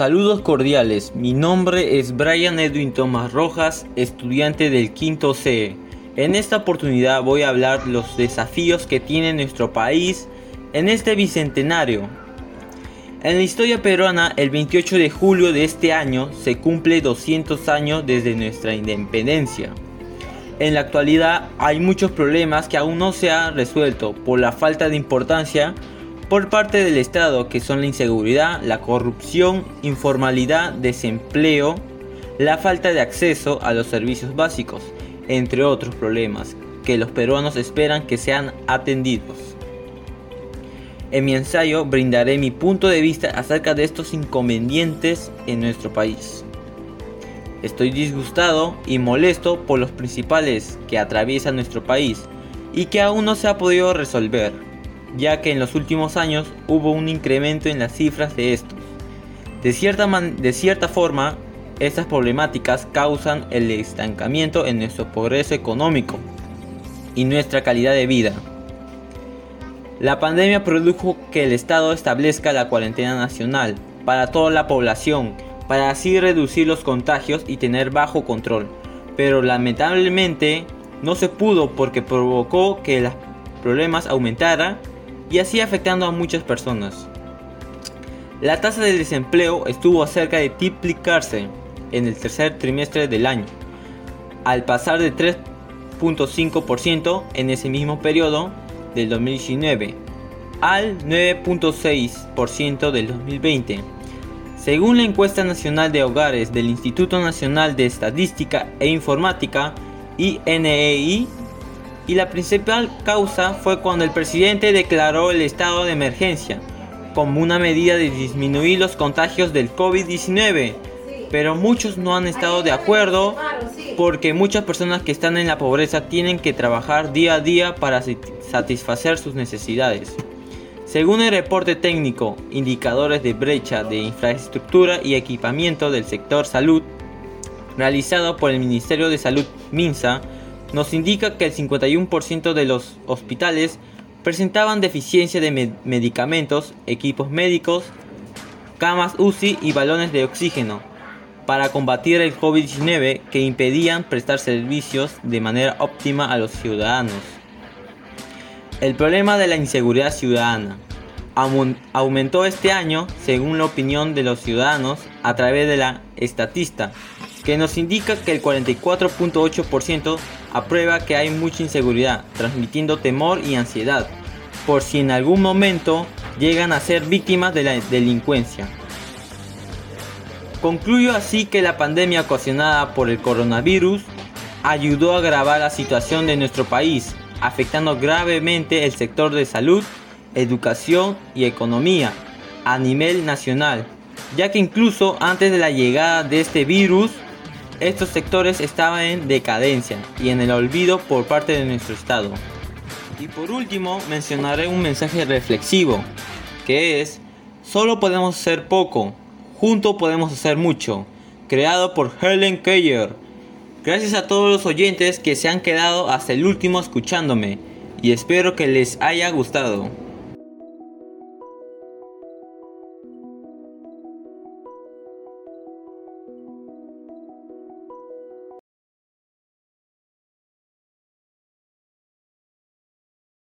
Saludos cordiales, mi nombre es Brian Edwin Tomás Rojas, estudiante del quinto C. En esta oportunidad voy a hablar los desafíos que tiene nuestro país en este bicentenario. En la historia peruana, el 28 de julio de este año se cumple 200 años desde nuestra independencia. En la actualidad hay muchos problemas que aún no se han resuelto por la falta de importancia por parte del Estado, que son la inseguridad, la corrupción, informalidad, desempleo, la falta de acceso a los servicios básicos, entre otros problemas que los peruanos esperan que sean atendidos. En mi ensayo brindaré mi punto de vista acerca de estos inconvenientes en nuestro país. Estoy disgustado y molesto por los principales que atraviesa nuestro país y que aún no se ha podido resolver ya que en los últimos años hubo un incremento en las cifras de estos. De cierta, de cierta forma, estas problemáticas causan el estancamiento en nuestro progreso económico y nuestra calidad de vida. La pandemia produjo que el Estado establezca la cuarentena nacional para toda la población, para así reducir los contagios y tener bajo control. Pero lamentablemente no se pudo porque provocó que los problemas aumentaran y así afectando a muchas personas. La tasa de desempleo estuvo cerca de triplicarse en el tercer trimestre del año, al pasar de 3.5% en ese mismo periodo del 2019 al 9.6% del 2020. Según la encuesta nacional de hogares del Instituto Nacional de Estadística e Informática, INEI, y la principal causa fue cuando el presidente declaró el estado de emergencia como una medida de disminuir los contagios del COVID-19. Pero muchos no han estado de acuerdo porque muchas personas que están en la pobreza tienen que trabajar día a día para satisfacer sus necesidades. Según el reporte técnico, indicadores de brecha de infraestructura y equipamiento del sector salud, realizado por el Ministerio de Salud MINSA, nos indica que el 51% de los hospitales presentaban deficiencia de medicamentos, equipos médicos, camas UCI y balones de oxígeno para combatir el COVID-19 que impedían prestar servicios de manera óptima a los ciudadanos. El problema de la inseguridad ciudadana aumentó este año según la opinión de los ciudadanos a través de la estatista, que nos indica que el 44.8% aprueba que hay mucha inseguridad, transmitiendo temor y ansiedad, por si en algún momento llegan a ser víctimas de la delincuencia. Concluyo así que la pandemia ocasionada por el coronavirus ayudó a agravar la situación de nuestro país, afectando gravemente el sector de salud, educación y economía a nivel nacional, ya que incluso antes de la llegada de este virus, estos sectores estaban en decadencia y en el olvido por parte de nuestro Estado. Y por último, mencionaré un mensaje reflexivo, que es, solo podemos hacer poco, juntos podemos hacer mucho, creado por Helen Keller. Gracias a todos los oyentes que se han quedado hasta el último escuchándome y espero que les haya gustado.